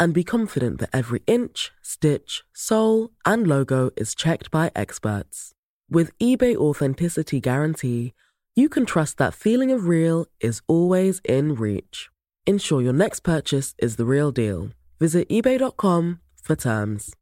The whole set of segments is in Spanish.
and be confident that every inch, stitch, sole, and logo is checked by experts. With eBay Authenticity Guarantee, you can trust that feeling of real is always in reach. Ensure your next purchase is the real deal. Visit eBay.com for terms.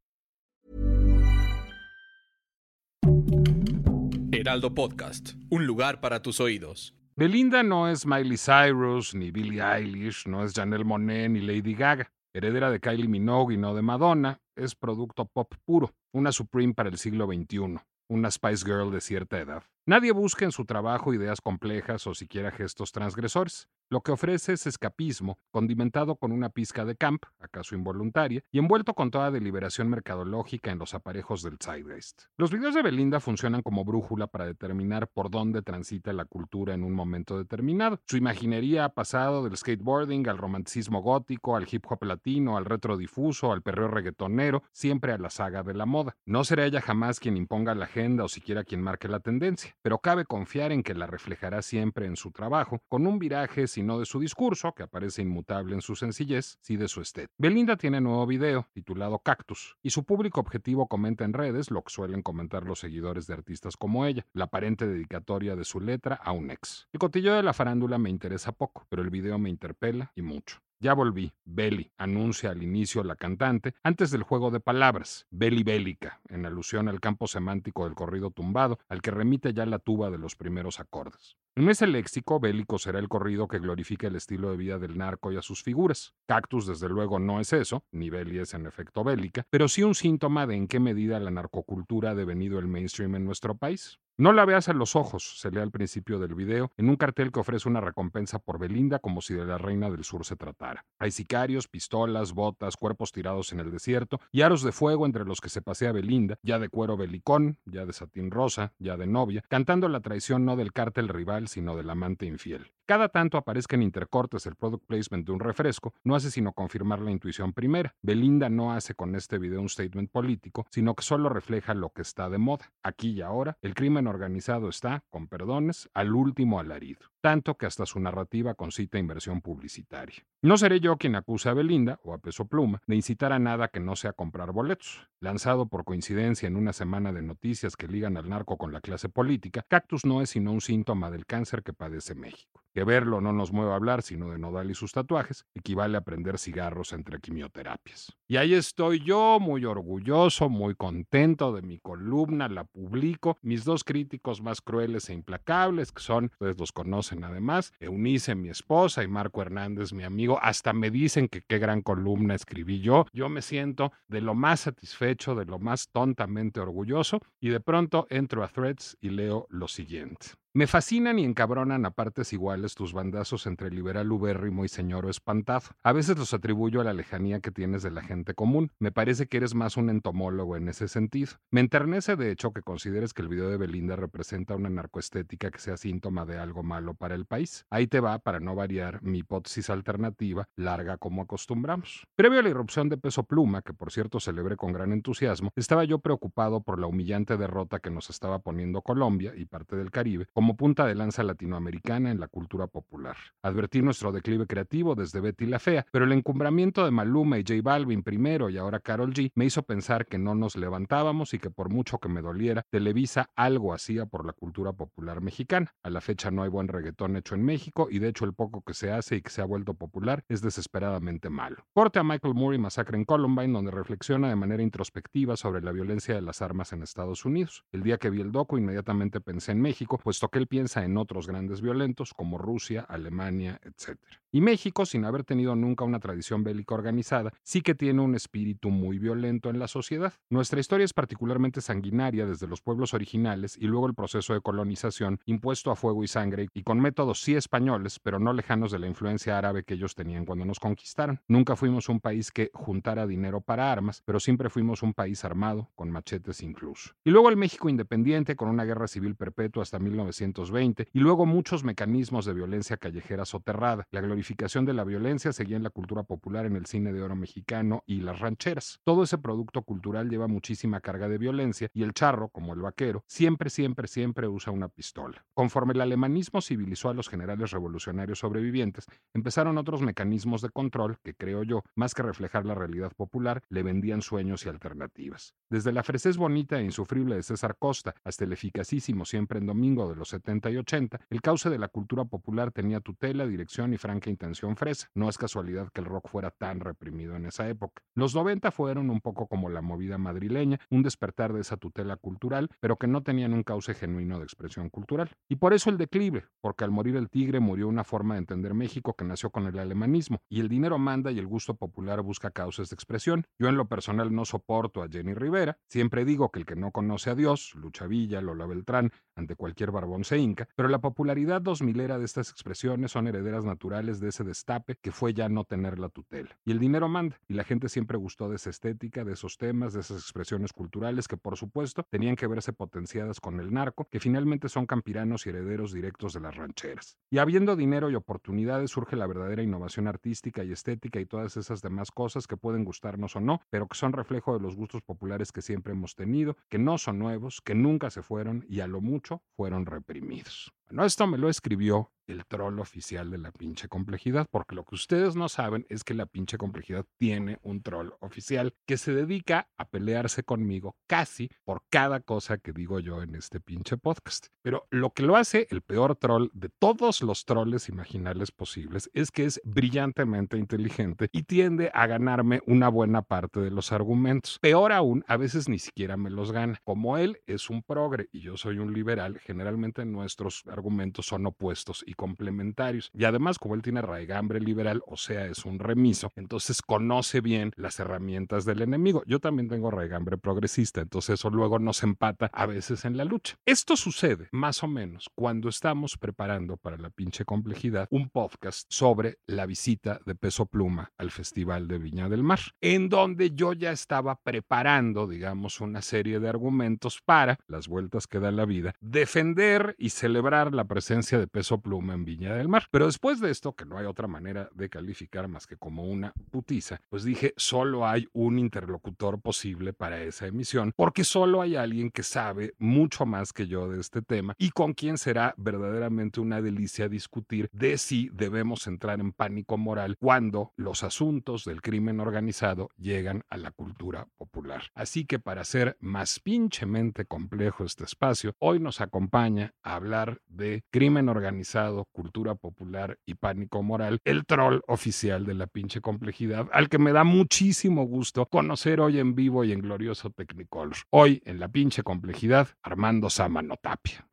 Heraldo Podcast, un lugar para tus oídos. Belinda no es Miley Cyrus, ni Billie Eilish, no es Janelle Monáe ni Lady Gaga. Heredera de Kylie Minogue y no de Madonna, es producto pop puro, una Supreme para el siglo XXI, una Spice Girl de cierta edad. Nadie busca en su trabajo ideas complejas o siquiera gestos transgresores. Lo que ofrece es escapismo, condimentado con una pizca de camp, acaso involuntaria, y envuelto con toda deliberación mercadológica en los aparejos del zeitgeist. Los videos de Belinda funcionan como brújula para determinar por dónde transita la cultura en un momento determinado. Su imaginería ha pasado del skateboarding al romanticismo gótico, al hip hop latino, al retro difuso, al perreo reggaetonero, siempre a la saga de la moda. No será ella jamás quien imponga la agenda o siquiera quien marque la tendencia, pero cabe confiar en que la reflejará siempre en su trabajo, con un viraje sino de su discurso, que aparece inmutable en su sencillez, sí de su estética. Belinda tiene nuevo video, titulado Cactus, y su público objetivo comenta en redes lo que suelen comentar los seguidores de artistas como ella, la aparente dedicatoria de su letra a un ex. El cotillo de la farándula me interesa poco, pero el video me interpela y mucho. Ya volví, Belly, anuncia al inicio la cantante, antes del juego de palabras, Belly Bélica, en alusión al campo semántico del corrido tumbado, al que remite ya la tuba de los primeros acordes. En ese léxico, bélico será el corrido que glorifica el estilo de vida del narco y a sus figuras. Cactus, desde luego, no es eso, ni Belly es en efecto bélica, pero sí un síntoma de en qué medida la narcocultura ha devenido el mainstream en nuestro país. No la veas a los ojos, se lee al principio del video, en un cartel que ofrece una recompensa por Belinda como si de la reina del sur se tratara. Hay sicarios, pistolas, botas, cuerpos tirados en el desierto y aros de fuego entre los que se pasea Belinda, ya de cuero belicón, ya de satín rosa, ya de novia, cantando la traición no del cártel rival, sino del amante infiel. Cada tanto aparezca en intercortes el product placement de un refresco, no hace sino confirmar la intuición primera. Belinda no hace con este video un statement político, sino que solo refleja lo que está de moda. Aquí y ahora, el crimen organizado está, con perdones, al último alarido, tanto que hasta su narrativa concita inversión publicitaria. No seré yo quien acuse a Belinda, o a Peso Pluma, de incitar a nada que no sea comprar boletos. Lanzado por coincidencia en una semana de noticias que ligan al narco con la clase política, Cactus no es sino un síntoma del cáncer que padece México. Verlo no nos mueva a hablar sino de Nodal y sus tatuajes, equivale a prender cigarros entre quimioterapias. Y ahí estoy yo, muy orgulloso, muy contento de mi columna, la publico. Mis dos críticos más crueles e implacables, que son, ustedes los conocen además, Eunice, mi esposa, y Marco Hernández, mi amigo, hasta me dicen que qué gran columna escribí yo. Yo me siento de lo más satisfecho, de lo más tontamente orgulloso, y de pronto entro a Threads y leo lo siguiente. Me fascinan y encabronan a partes iguales tus bandazos entre liberal ubérrimo y señor espantado. A veces los atribuyo a la lejanía que tienes de la gente común. Me parece que eres más un entomólogo en ese sentido. Me enternece de hecho que consideres que el video de Belinda representa una narcoestética que sea síntoma de algo malo para el país. Ahí te va, para no variar, mi hipótesis alternativa, larga como acostumbramos. Previo a la irrupción de Peso Pluma, que por cierto celebré con gran entusiasmo, estaba yo preocupado por la humillante derrota que nos estaba poniendo Colombia y parte del Caribe como punta de lanza latinoamericana en la cultura popular. Advertí nuestro declive creativo desde Betty la Fea, pero el encumbramiento de Maluma y J Balvin primero y ahora Carol G me hizo pensar que no nos levantábamos y que por mucho que me doliera, Televisa algo hacía por la cultura popular mexicana. A la fecha no hay buen reggaetón hecho en México y de hecho el poco que se hace y que se ha vuelto popular es desesperadamente malo. Corte a Michael Moore y Masacre en Columbine donde reflexiona de manera introspectiva sobre la violencia de las armas en Estados Unidos. El día que vi el docu inmediatamente pensé en México, puesto que él piensa en otros grandes violentos como Rusia, Alemania, etc. Y México, sin haber tenido nunca una tradición bélica organizada, sí que tiene un espíritu muy violento en la sociedad. Nuestra historia es particularmente sanguinaria desde los pueblos originales y luego el proceso de colonización impuesto a fuego y sangre y con métodos sí españoles, pero no lejanos de la influencia árabe que ellos tenían cuando nos conquistaron. Nunca fuimos un país que juntara dinero para armas, pero siempre fuimos un país armado, con machetes incluso. Y luego el México independiente, con una guerra civil perpetua hasta 1920, y luego muchos mecanismos de violencia callejera soterrada. La glorificación de la violencia seguía en la cultura popular en el cine de oro mexicano y las rancheras. Todo ese producto cultural lleva muchísima carga de violencia y el charro, como el vaquero, siempre, siempre, siempre usa una pistola. Conforme el alemanismo civilizó a los generales revolucionarios sobrevivientes, empezaron otros mecanismos de control que, creo yo, más que reflejar la realidad popular, le vendían sueños y alternativas. Desde la fresez bonita e insufrible de César Costa hasta el eficacísimo siempre en domingo de los 70 y 80, el cauce de la cultura popular tenía tutela, dirección y franca intención fresa. No es casualidad que el rock fuera tan reprimido en esa época. Los 90 fueron un poco como la movida madrileña, un despertar de esa tutela cultural, pero que no tenían un cauce genuino de expresión cultural. Y por eso el declive, porque al morir el tigre murió una forma de entender México que nació con el alemanismo, y el dinero manda y el gusto popular busca causas de expresión. Yo en lo personal no soporto a Jenny Rivera, siempre digo que el que no conoce a Dios, Lucha Villa, Lola Beltrán, ante cualquier barbón inca, pero la popularidad dos milera de estas expresiones son herederas naturales de ese destape que fue ya no tener la tutela. Y el dinero manda, y la gente siempre gustó de esa estética, de esos temas, de esas expresiones culturales que por supuesto tenían que verse potenciadas con el narco, que finalmente son campiranos y herederos directos de las rancheras. Y habiendo dinero y oportunidades surge la verdadera innovación artística y estética y todas esas demás cosas que pueden gustarnos o no, pero que son reflejo de los gustos populares que siempre hemos tenido, que no son nuevos, que nunca se fueron y a lo mucho fueron oprimidos. Bueno, esto me lo escribió el troll oficial de la pinche complejidad, porque lo que ustedes no saben es que la pinche complejidad tiene un troll oficial que se dedica a pelearse conmigo casi por cada cosa que digo yo en este pinche podcast. Pero lo que lo hace el peor troll de todos los troles imaginables posibles es que es brillantemente inteligente y tiende a ganarme una buena parte de los argumentos. Peor aún, a veces ni siquiera me los gana. Como él es un progre y yo soy un liberal, generalmente nuestros argumentos son opuestos y complementarios. Y además, como él tiene raigambre liberal, o sea, es un remiso, entonces conoce bien las herramientas del enemigo. Yo también tengo raigambre progresista, entonces eso luego nos empata a veces en la lucha. Esto sucede más o menos cuando estamos preparando para la pinche complejidad un podcast sobre la visita de Peso Pluma al Festival de Viña del Mar, en donde yo ya estaba preparando, digamos, una serie de argumentos para las vueltas que da la vida, defender y celebrar la presencia de Peso Pluma en Viña del Mar. Pero después de esto, que no hay otra manera de calificar más que como una putiza, pues dije, solo hay un interlocutor posible para esa emisión, porque solo hay alguien que sabe mucho más que yo de este tema y con quien será verdaderamente una delicia discutir de si debemos entrar en pánico moral cuando los asuntos del crimen organizado llegan a la cultura popular. Así que para hacer más pinchemente complejo este espacio, hoy nos acompaña a hablar de crimen organizado, cultura popular y pánico moral, el troll oficial de la pinche complejidad, al que me da muchísimo gusto conocer hoy en vivo y en glorioso Technicolor. Hoy en la pinche complejidad, Armando Samano Tapia.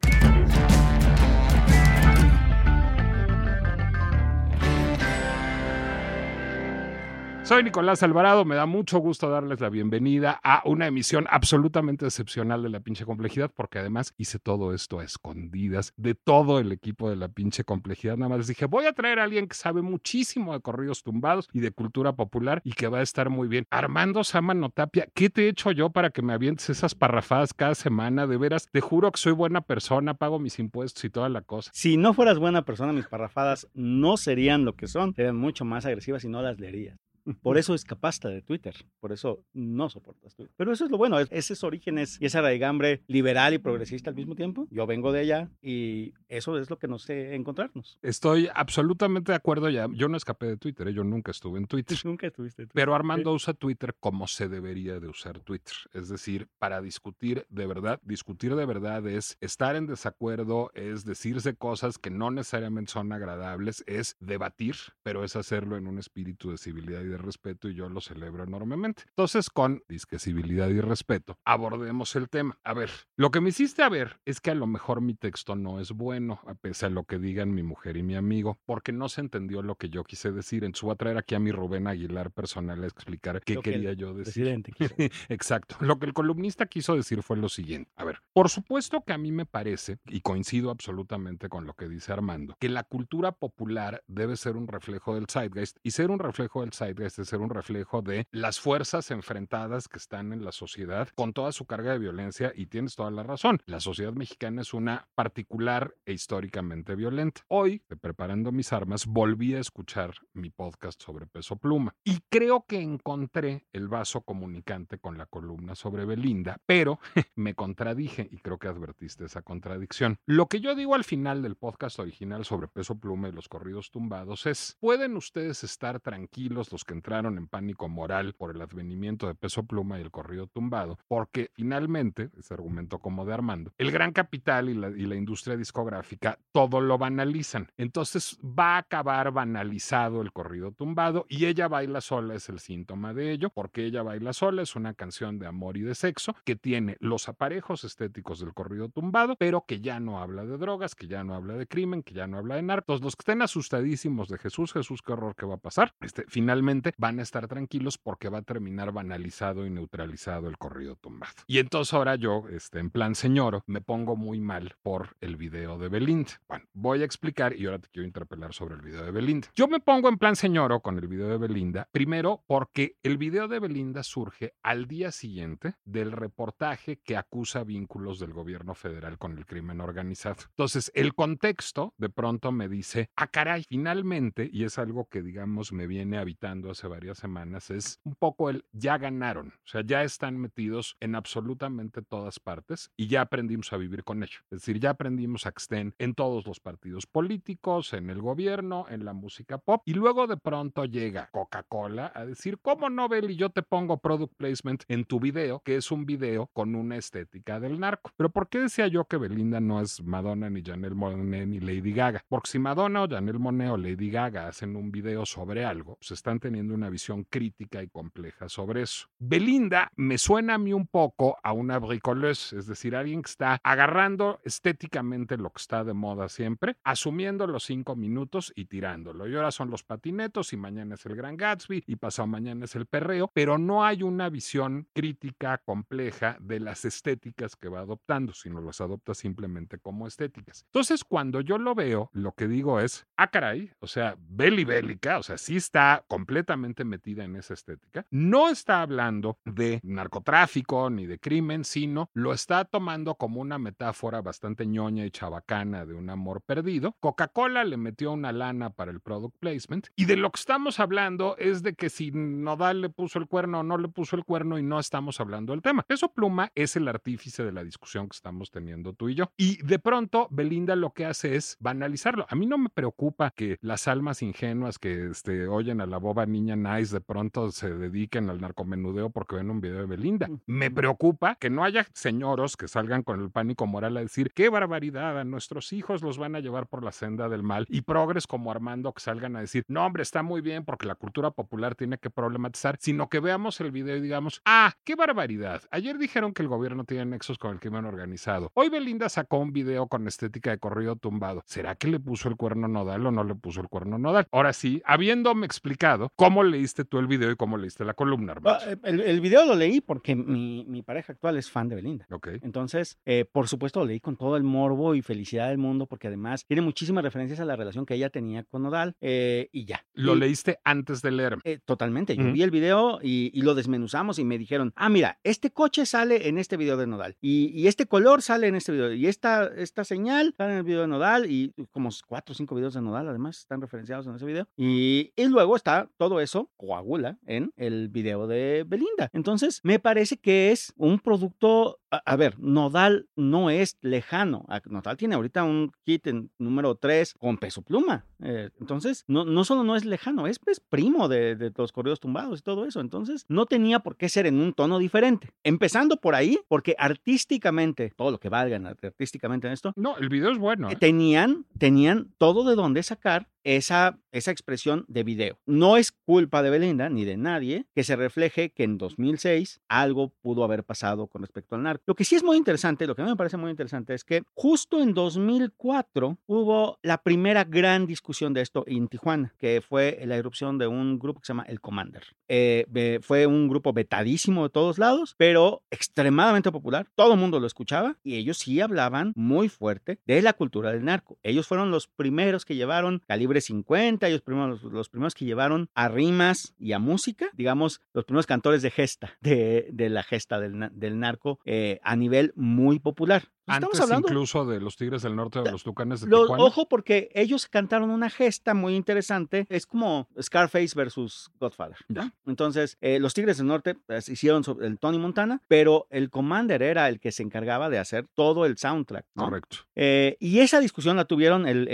Soy Nicolás Alvarado, me da mucho gusto darles la bienvenida a una emisión absolutamente excepcional de la pinche complejidad, porque además hice todo esto a escondidas de todo el equipo de la pinche complejidad. Nada más les dije, voy a traer a alguien que sabe muchísimo de corridos tumbados y de cultura popular y que va a estar muy bien. Armando Samano Tapia, ¿qué te he hecho yo para que me avientes esas parrafadas cada semana? De veras, te juro que soy buena persona, pago mis impuestos y toda la cosa. Si no fueras buena persona, mis parrafadas no serían lo que son, serían mucho más agresivas y no las leerías. Por eso escapaste de Twitter, por eso no soportas Twitter. Pero eso es lo bueno, esos orígenes y esa raigambre liberal y progresista al mismo tiempo. Yo vengo de allá y eso es lo que nos sé encontrarnos. Estoy absolutamente de acuerdo ya. Yo no escapé de Twitter, ¿eh? yo nunca estuve en Twitter. Nunca estuviste en Twitter. Pero Armando usa Twitter como se debería de usar Twitter. Es decir, para discutir de verdad, discutir de verdad es estar en desacuerdo, es decirse cosas que no necesariamente son agradables, es debatir, pero es hacerlo en un espíritu de civilidad y de de respeto y yo lo celebro enormemente. Entonces, con disque civilidad y respeto, abordemos el tema. A ver, lo que me hiciste a ver es que a lo mejor mi texto no es bueno, a pesar de lo que digan mi mujer y mi amigo, porque no se entendió lo que yo quise decir. Entonces voy a traer aquí a mi Rubén Aguilar personal a explicar qué Lo quería yo decir. Exacto. Lo que el columnista quiso decir fue lo siguiente. A ver, por supuesto que a mí me parece, y coincido absolutamente con lo que dice Armando, que la cultura popular debe ser un reflejo del zeitgeist, y ser un reflejo del zeitgeist es ser un reflejo de las fuerzas enfrentadas que están en la sociedad con toda su carga de violencia, y tienes toda la razón. La sociedad mexicana es una particular e históricamente violenta. Hoy, preparando mis armas, volví a escuchar mi podcast sobre peso pluma, y creo que encontré el vaso comunicante con la columna sobre Belinda, pero me contradije y creo que advertiste esa contradicción. Lo que yo digo al final del podcast original sobre peso pluma y los corridos tumbados es, pueden ustedes estar tranquilos los que entraron en pánico moral por el advenimiento de peso pluma y el corrido tumbado, porque finalmente, ese argumento como de Armando, el gran capital y la, industria discográfica todo lo banalizan. Entonces va a acabar banalizado el corrido tumbado y ella baila sola es el síntoma de ello, porque ella baila sola es una canción de amor y de sexo que tiene los aparejos estéticos del corrido tumbado, pero que ya no habla de drogas, que ya no habla de crimen, que ya no habla de narcos. Los que estén asustadísimos de Jesús, Jesús, qué horror que va a pasar, este, finalmente van a estar tranquilos porque va a terminar banalizado y neutralizado el corrido tumbado. Y entonces ahora yo, este, en plan señoro, me pongo muy mal por el video de Belinda. Bueno, voy a explicar y ahora te quiero interpelar sobre el video de Belinda. Yo me pongo en plan señoro con el video de Belinda, primero porque el video de Belinda surge al día siguiente del reportaje que acusa vínculos del gobierno federal con el crimen organizado. Entonces, el contexto de pronto me dice, ah, caray, finalmente, y es algo que digamos me viene habitando hace varias semanas, es un poco el ya ganaron, o sea, ya están metidos en absolutamente todas partes y ya aprendimos a vivir con ello. Es decir, ya aprendimos a que estén en todos los partidos políticos, en el gobierno, en la música pop, y luego de pronto llega Coca-Cola a decir, ¿cómo no, Beli? Yo te pongo product placement en tu video, que es un video con una estética del narco. Pero ¿por qué decía yo que Belinda no es Madonna, ni Janelle Monáe, ni Lady Gaga? Porque si Madonna o Janelle Monáe o Lady Gaga hacen un video sobre algo, pues están teniendo una visión crítica y compleja sobre eso. Belinda me suena a mí un poco a una bricoleuse, es decir, alguien que está agarrando estéticamente lo que está de moda siempre, asumiendo los cinco minutos y tirándolo. Y ahora son los patinetos y mañana es el Gran Gatsby y pasado mañana es el perreo, pero no hay una visión crítica compleja de las estéticas que va adoptando, sino las adopta simplemente como estéticas. Entonces, cuando yo lo veo, lo que digo es, ah, caray, o sea, beli bélica, o sea, sí está completamente metida en esa estética. No está hablando de narcotráfico ni de crimen, sino lo está tomando como una metáfora bastante ñoña y chabacana de un amor perdido. Coca-Cola le metió una lana para el product placement y de lo que estamos hablando es de que si Nodal le puso el cuerno o no le puso el cuerno y no estamos hablando del tema. Eso Pluma es el artífice de la discusión que estamos teniendo tú y yo. Y de pronto Belinda lo que hace es banalizarlo. A mí no me preocupa que las almas ingenuas que este, oyen a la boba niña nice de pronto se dediquen al narcomenudeo porque ven un video de Belinda. Me preocupa que no haya señoros que salgan con el pánico moral a decir qué barbaridad, a nuestros hijos los van a llevar por la senda del mal y progres como Armando que salgan a decir no hombre está muy bien porque la cultura popular tiene que problematizar, sino que veamos el video y digamos ah, qué barbaridad. Ayer dijeron que el gobierno tiene nexos con el crimen organizado. Hoy Belinda sacó un video con estética de corrido tumbado. ¿Será que le puso el cuerno nodal o no le puso el cuerno nodal? Ahora sí, habiéndome explicado cómo leíste tú el video y cómo leíste la columna, Armando. Ah, El, el video lo leí porque mi, mi pareja actual es fan de Belinda. Ok. Entonces, eh, por supuesto, lo leí con todo el morbo y felicidad del mundo, porque además tiene muchísimas referencias a la relación que ella tenía con Nodal eh, y ya. Lo Y- leíste antes de leer. eh, totalmente. Yo Ujú. vi el video y, y lo desmenuzamos y me dijeron, ah, mira, este coche sale en este video de Nodal y, y este color sale en este video y esta, esta señal sale en el video de Nodal y como cuatro o cinco videos de Nodal además están referenciados en ese video. Y, y luego está todo eso, coagula, en el video de Belinda. Entonces, me parece que es un producto, a, ver, Nodal no es lejano. Nodal tiene ahorita un kit en número 3 con peso pluma. Eh, entonces, no, no solo no es lejano, es pues, primo de, de los corridos tumbados y todo eso. Entonces, no tenía por qué ser en un tono diferente. Empezando por ahí, porque artísticamente, todo lo que valgan artísticamente en esto, No, el video es bueno. ¿eh? tenían, tenían todo de dónde sacar esa, esa expresión de video. No es culpa de Belinda ni de nadie que se refleje que en 2006 algo pudo haber pasado con respecto al narco. Lo que sí es muy interesante, lo que a mí me parece muy interesante es que justo en 2004 hubo la primera gran discusión de esto en Tijuana, que fue la erupción de un grupo que se llama El Commander. Eh, fue un grupo vetadísimo de todos lados, pero extremadamente popular. Todo el mundo lo escuchaba y ellos sí hablaban muy fuerte de la cultura del narco. Ellos fueron los primeros que llevaron calibre 50, ellos primeros, los primeros que llevaron a rimas y a música, digamos, los primeros cantores de gesta, de, la gesta del, del narco eh, a nivel muy popular. Antes hablando, incluso de los Tigres del Norte o los Tucanes de Tijuana. Ojo, porque ellos cantaron una gesta muy interesante. Es como Scarface versus Godfather. Entonces, eh, los Tigres del Norte pues, hicieron el Tony Montana, pero el Commander era el que se encargaba de hacer todo el soundtrack. Correcto. Eh, y esa discusión la tuvieron el,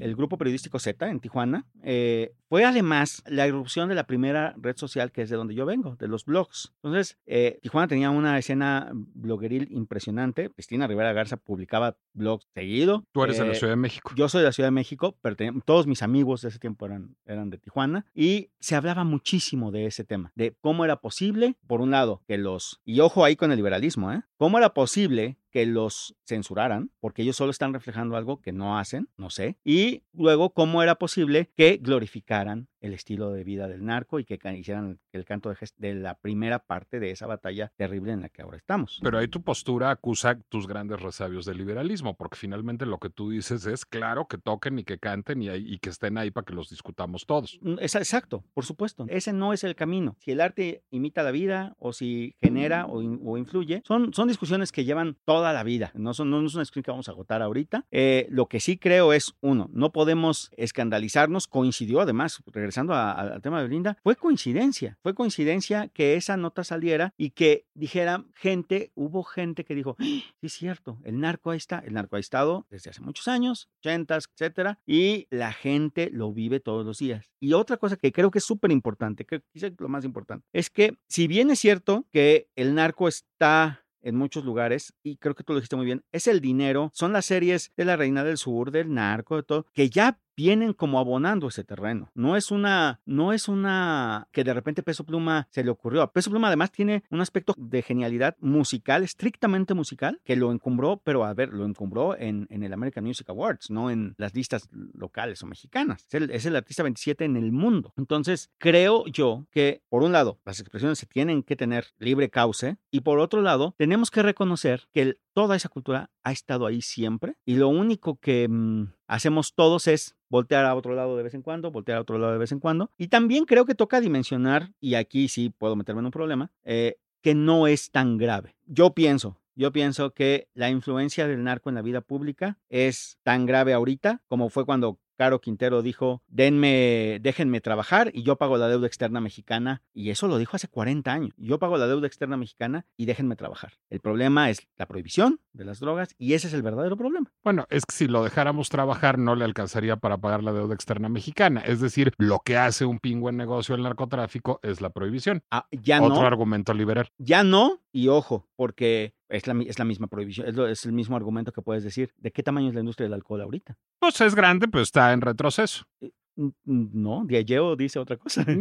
el, grupo periodístico Z en Tijuana. Eh, fue además la irrupción de la primera red social que es de donde yo vengo, de los blogs. Entonces, Tijuana tenía una escena blogueril impresionante. Cristina Rivera Garza publicaba blogs seguido. Tú eres de la Ciudad de México. Yo soy de la Ciudad de México, pero todos mis amigos de ese tiempo eran, eran de Tijuana y se hablaba muchísimo de ese tema, de cómo era posible, por un lado, que los, y ojo ahí con el liberalismo, ¿eh? ¿Cómo era posible que los censuraran, porque ellos solo están reflejando algo que no hacen, no sé, y luego cómo era posible que glorificaran el estilo de vida del narco y que hicieran el canto de, de, la primera parte de esa batalla terrible en la que ahora estamos. Pero ahí tu postura acusa tus grandes resabios del liberalismo, porque finalmente lo que tú dices es, claro, que toquen y que canten y, y que estén ahí para que los discutamos todos. Mm, es, exacto, por supuesto. Ese no es el camino. Si el arte imita la vida o si genera o, o influye, son, son discusiones que llevan toda la vida. No, son, no, es una discusión que vamos a agotar ahorita. Eh, lo que sí creo es, uno, no podemos escandalizarnos. Coincidió además, regresando al tema de Belinda, fue coincidencia. Fue coincidencia que esa nota saliera y que dijera gente, hubo gente que dijo, ¡Ah! sí es cierto, el narco ahí está. El narco ha estado desde hace muchos años, ochentas, etcétera, y la gente lo vive todos los días. Y otra cosa que creo que es súper importante, que quizás lo más importante, es que si bien es cierto que el narco está en muchos lugares, y creo que tú lo dijiste muy bien, es el dinero, son las series de la Reina del Sur, del narco, de todo, que ya vienen como abonando ese terreno. No es una, no es una que de repente Peso Pluma se le ocurrió. Peso Pluma además tiene un aspecto de genialidad musical, estrictamente musical, que lo encumbró, pero a ver, lo encumbró en, en el American Music Awards, no en las listas locales o mexicanas. Es el, es el artista 27 en el mundo. Entonces, creo yo que, por un lado, las expresiones se tienen que tener libre cauce y por otro lado, tenemos que reconocer que el, toda esa cultura ha estado ahí siempre y lo único que mm, hacemos todos es voltear a otro lado de vez en cuando, voltear a otro lado de vez en cuando. Y también creo que toca dimensionar, y aquí sí puedo meterme en un problema, eh, que no es tan grave. Yo pienso, yo pienso que la influencia del narco en la vida pública es tan grave ahorita como fue cuando Caro Quintero dijo, denme, déjenme trabajar y yo pago la deuda externa mexicana. Y eso lo dijo hace 40 años. Yo pago la deuda externa mexicana y déjenme trabajar. El problema es la prohibición de las drogas y ese es el verdadero problema. Bueno, es que si lo dejáramos trabajar no le alcanzaría para pagar la deuda externa mexicana. Es decir, lo que hace un pingüe negocio el narcotráfico es la prohibición. Ah, ya Otro argumento liberal. Ya no, y ojo, porque es la, es la misma prohibición, es, es, el mismo argumento que puedes decir. ¿De qué tamaño es la industria del alcohol ahorita? Pues es grande, pero está en retroceso. Eh, no, Diageo dice otra cosa.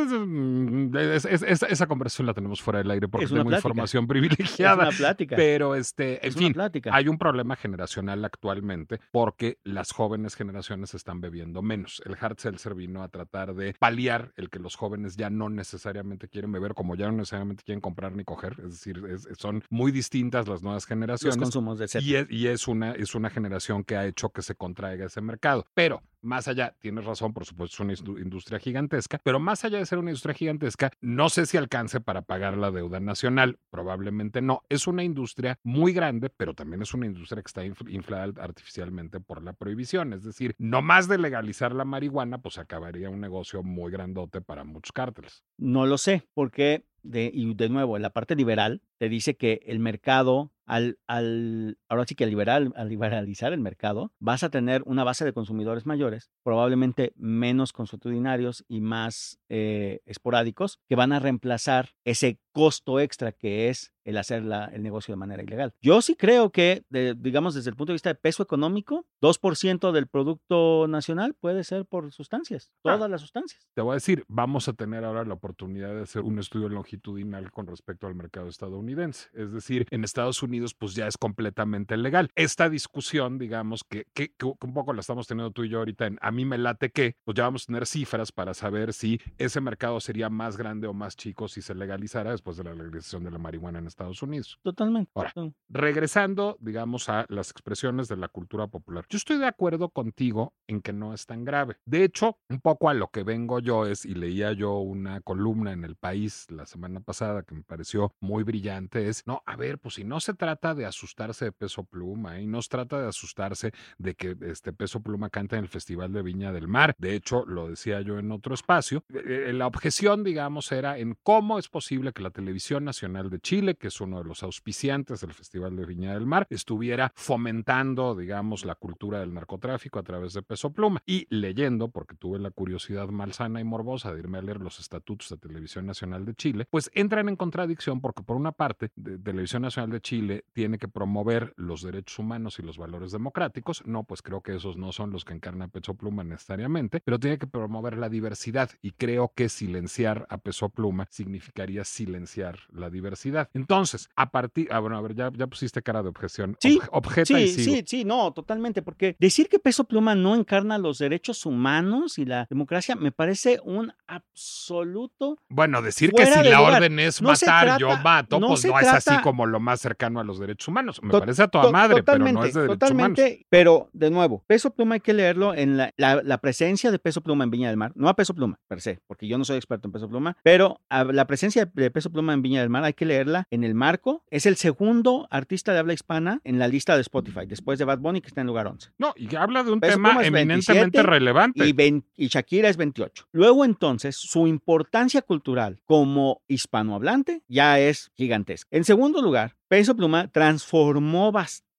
Mm, esa conversación la tenemos fuera del aire porque tengo información privilegiada. Es una plática. Pero, este, en fin, hay un problema generacional actualmente porque las jóvenes generaciones están bebiendo menos. El hard seltzer vino a tratar de paliar el que los jóvenes ya no necesariamente quieren beber, como ya no necesariamente quieren comprar ni coger. Es decir, son muy distintas las nuevas generaciones. Los consumos de y es, y es, una, es una generación que ha hecho que se contraiga ese mercado. Pero más allá, tienes razón, por supuesto, es una industria gigantesca, pero más allá de ser una industria gigantesca, no sé si alcance para pagar la deuda nacional, probablemente no. Es una industria muy grande, pero también es una industria que está inflada artificialmente por la prohibición, es decir, no más de legalizar la marihuana, pues acabaría un negocio muy grandote para muchos cárteles. No lo sé, porque de, y de nuevo, en la parte liberal te dice que el mercado, al, al, ahora sí que al, liberal, al liberalizar el mercado, vas a tener una base de consumidores mayores, probablemente menos consuetudinarios y más eh, esporádicos, que van a reemplazar ese costo extra que es el hacer la- el negocio de manera ilegal. Yo sí creo que, de- digamos, desde el punto de vista de peso económico, 2% del Producto Nacional puede ser por sustancias, Ah. todas las sustancias. Te voy a decir, vamos a tener ahora la oportunidad de hacer un estudio longitudinal con respecto al mercado estadounidense. Es decir, en Estados Unidos pues ya es completamente legal. Esta discusión, digamos, que, que, que un poco la estamos teniendo tú y yo ahorita en a mí me late que, pues ya vamos a tener cifras para saber si ese mercado sería más grande o más chico si se legalizara después de la legalización de la marihuana en Estados Unidos. Totalmente. Ahora. Regresando, digamos, a las expresiones de la cultura popular. Yo estoy de acuerdo contigo en que no es tan grave. De hecho, un poco a lo que vengo yo es, y leía yo una columna en El País la semana pasada que me pareció muy brillante, es, no, a ver, pues si no se trata de asustarse de peso pluma, ¿eh? y no se trata de asustarse de que este peso pluma cante en el Festival de Viña del Mar. De hecho, lo decía yo en otro espacio. eh, eh, La objeción, digamos, era en cómo es posible que la Televisión Nacional de Chile, que es uno de los auspiciantes del Festival de Viña del Mar, estuviera fomentando, digamos, la cultura del narcotráfico a través de Peso Pluma. Y leyendo, porque tuve la curiosidad malsana y morbosa de irme a leer los estatutos de Televisión Nacional de Chile, pues entran en contradicción porque por una parte, de- Televisión Nacional de Chile tiene que promover los derechos humanos y los valores democráticos. No, pues creo que esos no son los que encarna Peso Pluma necesariamente, pero tiene que promover la diversidad y creo que silenciar a Peso Pluma significaría silenciar la diversidad. Entonces, a partir, ah, bueno, a ver, ya, ya pusiste cara de objeción. Sí, Obje- objeta y Sí, sigo. sí, sí, no, totalmente, porque decir que Peso Pluma no encarna los derechos humanos y la democracia me parece un absoluto Bueno, decir que si de la lugar. orden es No matar, yo mato, no pues no es así como lo más cercano a los derechos humanos. Me parece a toda To- madre, pero no es de derechos humanos. totalmente, pero de nuevo, Peso Pluma hay que leerlo en la, la- la presencia de Peso Pluma en Viña del Mar, no a Peso Pluma per se, porque yo no soy experto en Peso Pluma, pero a la presencia de Peso Pluma en Viña del Mar hay que leerla en el marco. Es el segundo artista de habla hispana en la lista de Spotify, después de Bad Bunny, que está en lugar 11. No, y habla de un Peso tema eminentemente 27 relevante. Y, y Shakira es 28. Luego entonces, su importancia cultural como hispanohablante ya es gigantesca. En segundo lugar, Peso Pluma transformó bastante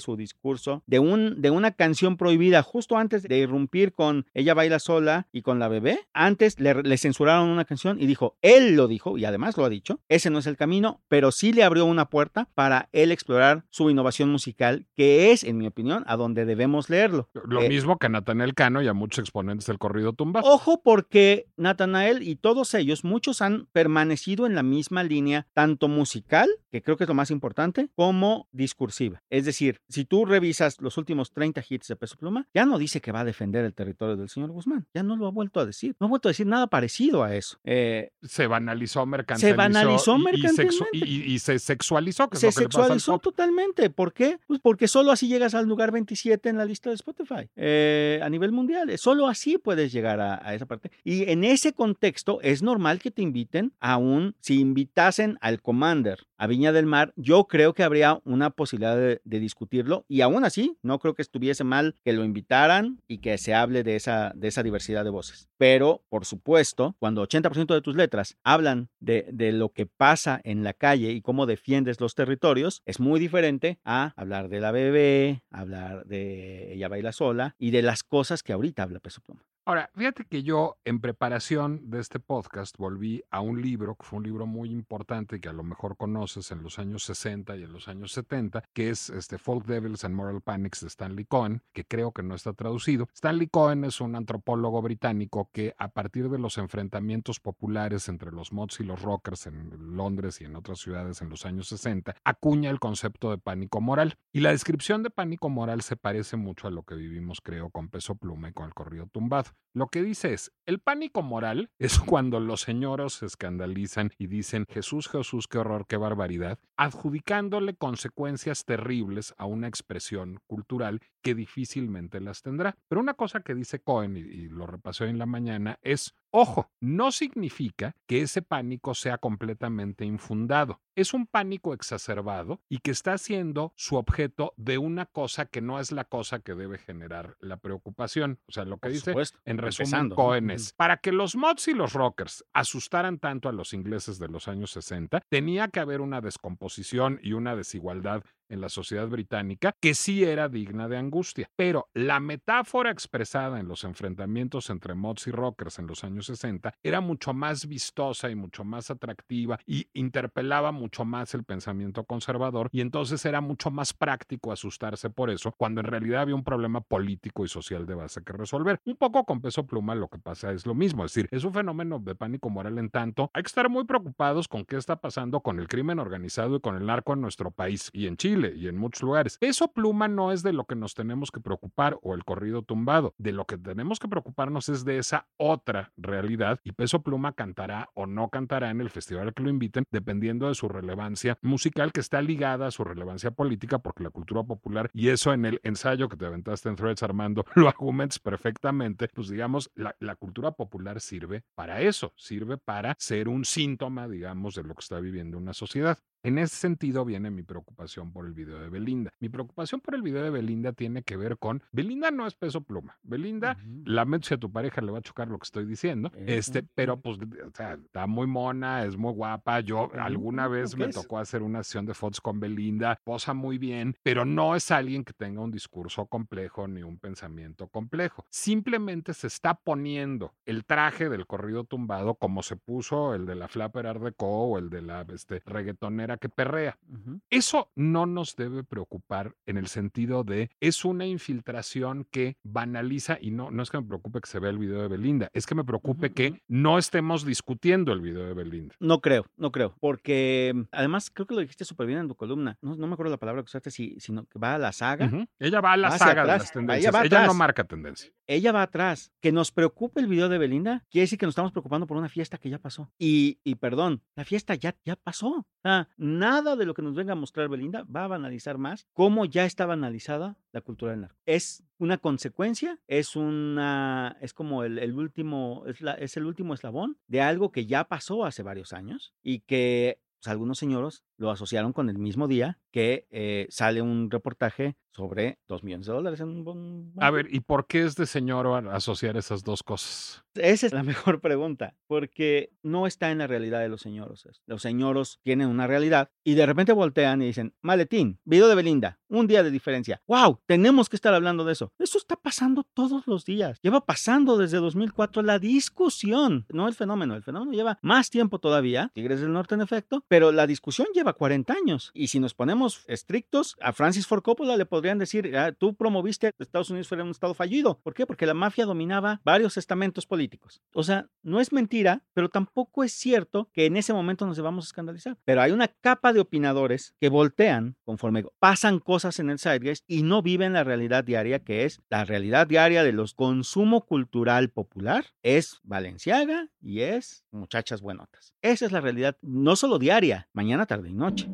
su discurso de, un, de una canción prohibida justo antes de irrumpir con Ella baila sola y con la bebé. Antes le, le censuraron una canción y dijo, él lo dijo y además lo ha dicho, ese no es el camino, pero sí le abrió una puerta para él explorar su innovación musical, que es, en mi opinión, a donde debemos leerlo. Lo Eh, mismo que a Nathaniel Cano y a muchos exponentes del corrido tumbado. Ojo porque Natanael y todos ellos, muchos han permanecido en la misma línea, tanto musical, que creo que es lo más importante, como discursiva. Es decir, si tú revisas los últimos 30 hits de Peso Pluma, ya no dice que va a defender el territorio del señor Guzmán, ya no lo ha vuelto a decir, no ha vuelto a decir nada parecido a eso. Eh, Se banalizó, mercantilizó. banalizó y, sexu- mercantilmente. y- y- y se sexualizó, que es se lo que le pasa al sexualizó totalmente. ¿Por qué? Pues porque solo así llegas al lugar 27 en la lista de Spotify eh, a nivel mundial. Solo así puedes llegar a, a esa parte. Y en ese contexto es normal que te inviten a un, si invitasen al Commander a Viña del Mar, yo creo que habría una posibilidad de, de discutirlo y aún así no creo que estuviese mal que lo invitaran y que se hable de esa, de esa diversidad de voces. Pero, por supuesto, cuando 80% de tus letras hablan de, de lo que pasa en la calle y cómo defiendes los territorios, es muy diferente a hablar de la bebé, hablar de ella baila sola y de las cosas que ahorita habla Peso Pluma. Ahora, fíjate que yo en preparación de este podcast volví a un libro, que fue un libro muy importante que a lo mejor conoces en los años 60 y en los años 70, que es este Folk Devils and Moral Panics de Stanley Cohen, que creo que no está traducido. Stanley Cohen es un antropólogo británico que a partir de los enfrentamientos populares entre los mods y los rockers en Londres y en otras ciudades en los años 60, acuña el concepto de pánico moral. Y la descripción de pánico moral se parece mucho a lo que vivimos, creo, con Peso Pluma y con el corrido tumbado. Lo que dice es, el pánico moral es cuando los señoros se escandalizan y dicen, Jesús, Jesús, qué horror, qué barbaridad, adjudicándole consecuencias terribles a una expresión cultural que difícilmente las tendrá. Pero una cosa que dice Cohen, y, y lo repasé hoy en la mañana, es, ojo, no significa que ese pánico sea completamente infundado. Es un pánico exacerbado y que está siendo su objeto de una cosa que no es la cosa que debe generar la preocupación. O sea, lo que Por dice supuesto, en resumen. Cohen es, para que los mods y los rockers asustaran tanto a los ingleses de los años 60, tenía que haber una descomposición y una desigualdad en la sociedad británica que sí era digna de angustia. Pero la metáfora expresada en los enfrentamientos entre mods y rockers en los años 60 era mucho más vistosa y mucho más atractiva y interpelaba mucho más el pensamiento conservador y entonces era mucho más práctico asustarse por eso cuando en realidad había un problema político y social de base que resolver. Un poco con peso pluma lo que pasa es lo mismo, es decir, es un fenómeno de pánico moral en tanto hay que estar muy preocupados con qué está pasando con el crimen organizado y con el narco en nuestro país y en Chile y en muchos lugares. Eso pluma no es de lo que nos tenemos que preocupar o el corrido tumbado, de lo que tenemos que preocuparnos es de esa otra realidad y peso pluma cantará o no cantará en el festival que lo inviten dependiendo de su relevancia musical que está ligada a su relevancia política porque la cultura popular y eso en el ensayo que te aventaste en Threads Armando lo argumentas perfectamente, pues digamos la, la cultura popular sirve para eso, sirve para ser un síntoma digamos de lo que está viviendo una sociedad. En ese sentido viene mi preocupación por el video de Belinda. Mi preocupación por el video de Belinda tiene que ver con Belinda no es peso pluma. Belinda, Ujú. lamento si a tu pareja le va a chocar lo que estoy diciendo, este, Ujú. pero pues o sea, está muy mona, es muy guapa. Yo alguna vez ¿qué me es? tocó hacer una sesión de fotos con Belinda, posa muy bien, pero no es alguien que tenga un discurso complejo ni un pensamiento complejo. Simplemente se está poniendo el traje del corrido tumbado como se puso el de la Flapper Art Deco o el de la este, reggaetonera que perrea. Eso no nos debe preocupar en el sentido de es una infiltración que banaliza y no, no es que me preocupe que se vea el video de Belinda, es que me preocupe que no estemos discutiendo el video de Belinda. No creo, no creo, porque mm, además creo que lo dijiste súper bien en tu columna. No, no me acuerdo la palabra que usaste, si, sino que va a la saga. Ella va a la Va saga de las ella tendencias. va Ella no marca tendencia. Ella va atrás. Que nos preocupe el video de Belinda quiere decir que nos estamos preocupando por una fiesta que ya pasó. Y, y perdón, la fiesta ya, ya pasó. Sea, nada de lo que nos venga a mostrar Belinda va a banalizar más cómo ya está banalizada la cultura del narco. Es una consecuencia, es una, es como el, último, es, el último eslabón de algo que ya pasó hace varios años y que pues, algunos señoros lo asociaron con el mismo día que eh, sale un reportaje sobre dos millones de dólares en un... A ver, ¿y por qué es de señor asociar esas dos cosas? Esa es la mejor pregunta, porque no está en la realidad de los señoros. Los señoros tienen una realidad y de repente voltean y dicen, maletín, video de Belinda, un día de diferencia. ¡Wow! Tenemos que estar hablando de eso. Eso está pasando todos los días. Lleva pasando desde 2004 la discusión, no el fenómeno. El fenómeno lleva más tiempo todavía, Tigres del Norte en efecto, pero la discusión lleva 40 años. Y si nos ponemos estrictos, a Francis Ford Coppola le podrían decir, "Ah, tú promoviste que Estados Unidos fuera un estado fallido. ¿Por qué? Porque la mafia dominaba varios estamentos políticos. O sea, no es mentira, pero tampoco es cierto que en ese momento nos debamos escandalizar. Pero hay una capa de opinadores que voltean conforme pasan cosas en el Zeitgeist y no viven la realidad diaria que es la realidad diaria de los consumo cultural popular. Es Valenciaga y es muchachas buenotas. Esa es la realidad, no solo diaria, mañana, tarde y noche.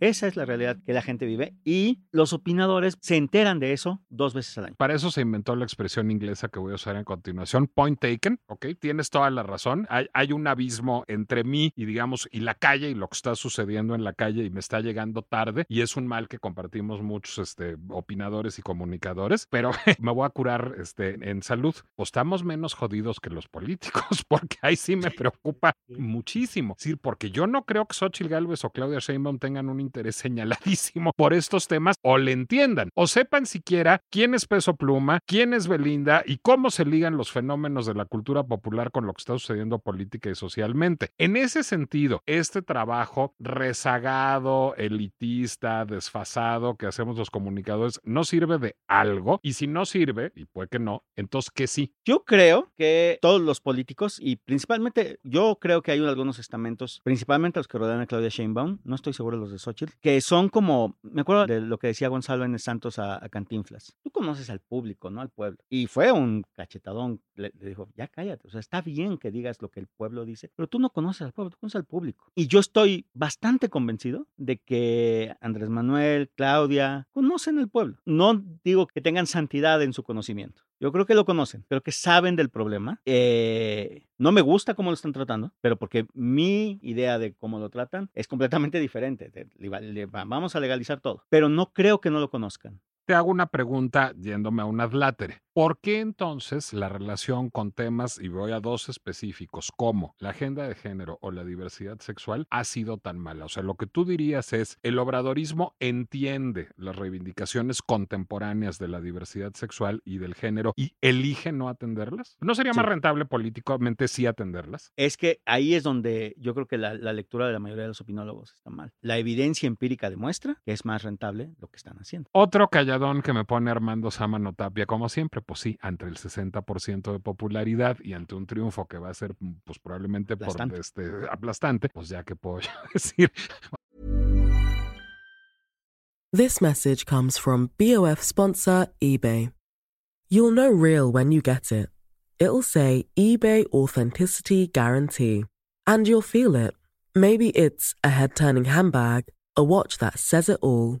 Esa es la realidad que la gente vive y los opinadores se enteran de eso dos veces al año. Para eso se inventó la expresión inglesa que voy a usar en continuación, point taken, ¿ok? Tienes toda la razón. Hay, hay, un abismo entre mí y, digamos, y la calle y lo que está sucediendo en la calle y me está llegando tarde y es un mal que compartimos muchos este, opinadores y comunicadores, pero me voy a curar este, en salud. Pues estamos menos jodidos que los políticos porque ahí sí me preocupa muchísimo. Es decir, porque yo no creo que Xochitl Galvez o Claudia Sheinbaum tengan un interés señaladísimo por estos temas o le entiendan o sepan siquiera quién es Peso Pluma, quién es Belinda y cómo se ligan los fenómenos de la cultura popular con lo que está sucediendo política y socialmente. En ese sentido, este trabajo rezagado, elitista, desfasado que hacemos los comunicadores no sirve de algo y si no sirve, y puede que no, entonces ¿qué sí? Yo creo que todos los políticos y principalmente yo creo que hay algunos estamentos, principalmente los que rodean a Claudia Sheinbaum, no estoy seguro de los de Que son como, me acuerdo de lo que decía Gonzalo en Santos a, a, Cantinflas, tú conoces al público, ¿no? Al pueblo. Y fue un cachetadón, le, le, dijo, ya cállate, o sea, está bien que digas lo que el pueblo dice, pero tú no conoces al pueblo, tú conoces al público. Y yo estoy bastante convencido de que Andrés Manuel, Claudia, conocen al pueblo. No digo que tengan santidad en su conocimiento. Yo creo que lo conocen, pero que saben del problema. Eh, no me gusta cómo lo están tratando, pero porque mi idea de cómo lo tratan es completamente diferente. Vamos a legalizar todo, pero no creo que no lo conozcan. Te hago una pregunta yéndome a un adlátere. ¿Por qué entonces la relación con temas, y voy a dos específicos, como la agenda de género o la diversidad sexual, ha sido tan mala? O sea, lo que tú dirías es, el obradorismo entiende las reivindicaciones contemporáneas de la diversidad sexual y del género y elige no atenderlas. ¿No sería más rentable políticamente sí atenderlas? Es que ahí es donde yo creo que la, la lectura de la mayoría de los opinólogos está mal. La evidencia empírica demuestra que es más rentable lo que están haciendo. Otro calladón que me pone Armando Sámano Tapia, como siempre, pues sí, ante el 60% de popularidad y ante un triunfo que va a ser, mm, pues probablemente por este aplastante, pues ya que puedo yo decir. This message comes from BOF sponsor eBay. You'll know real when you get it. It'll say eBay Authenticity Guarantee. And you'll feel it. Maybe it's a head turning handbag, a watch that says it all,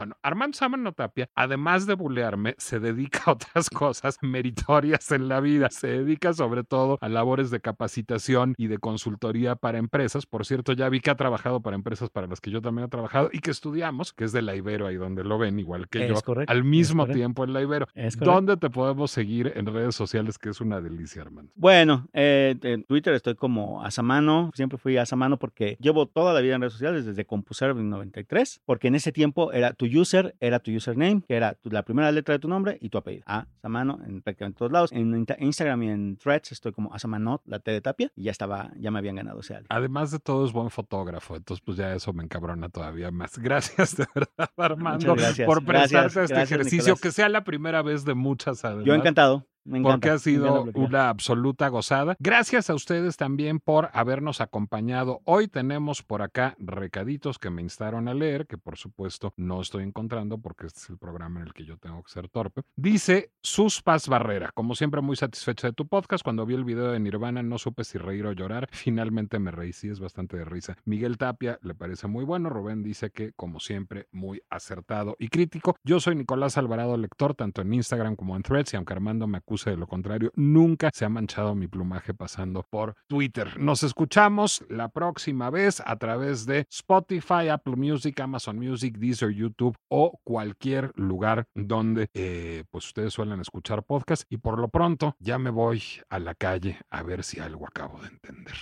Bueno, Armando Sámano Tapia, además de bulearme, se dedica a otras cosas meritorias en la vida. Se dedica sobre todo a labores de capacitación y de consultoría para empresas. Por cierto, ya vi que ha trabajado para empresas para las que yo también he trabajado y que estudiamos, que es de la Ibero, ahí donde lo ven, igual que Es yo, correcto, al mismo tiempo en la Ibero. Es correcto. ¿Dónde te podemos seguir en redes sociales? Que es una delicia, Armando. Bueno, eh, en Twitter estoy como Asamano, siempre fui Asamano porque llevo toda la vida en redes sociales desde CompuServe en 93, porque en ese tiempo era tu user, era tu username, que era tu- la primera letra de tu nombre y tu apellido. Asamano en prácticamente todos lados. En Insta- Instagram y en Threads estoy como Asamanot, la T de Tapia, y ya estaba, ya me habían ganado ese algo. Además de todo, es buen fotógrafo. Entonces, pues ya eso me encabrona todavía más. Gracias de verdad, Armando, gracias. por prestarte Gracias, a este gracias, ejercicio, Nicolás. que sea la primera vez de muchas. Además. Yo encantado. Me encanta, porque ha sido una absoluta gozada. Gracias a ustedes también por habernos acompañado. Hoy tenemos por acá recaditos que me instaron a leer, que por supuesto no estoy encontrando porque este es el programa en el que yo tengo que ser torpe. Dice Suspas Barrera, como siempre muy satisfecha de tu podcast. Cuando vi el video de Nirvana no supe si reír o llorar. Finalmente me reí, sí es bastante de risa. Miguel Tapia le parece muy bueno. Rubén dice que como siempre muy acertado y crítico. Yo soy Nicolás Alvarado, lector tanto en Instagram como en Threads y aunque Armando me acuse de lo contrario, nunca se ha manchado mi plumaje pasando por Twitter. Nos escuchamos la próxima vez a través de Spotify, Apple Music, Amazon Music, Deezer, YouTube o cualquier lugar donde eh, pues ustedes suelen escuchar podcast y por lo pronto ya me voy a la calle a ver si algo acabo de entender.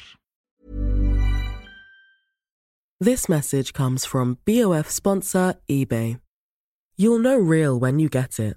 This message comes from BOF sponsor eBay. You'll know real when you get it.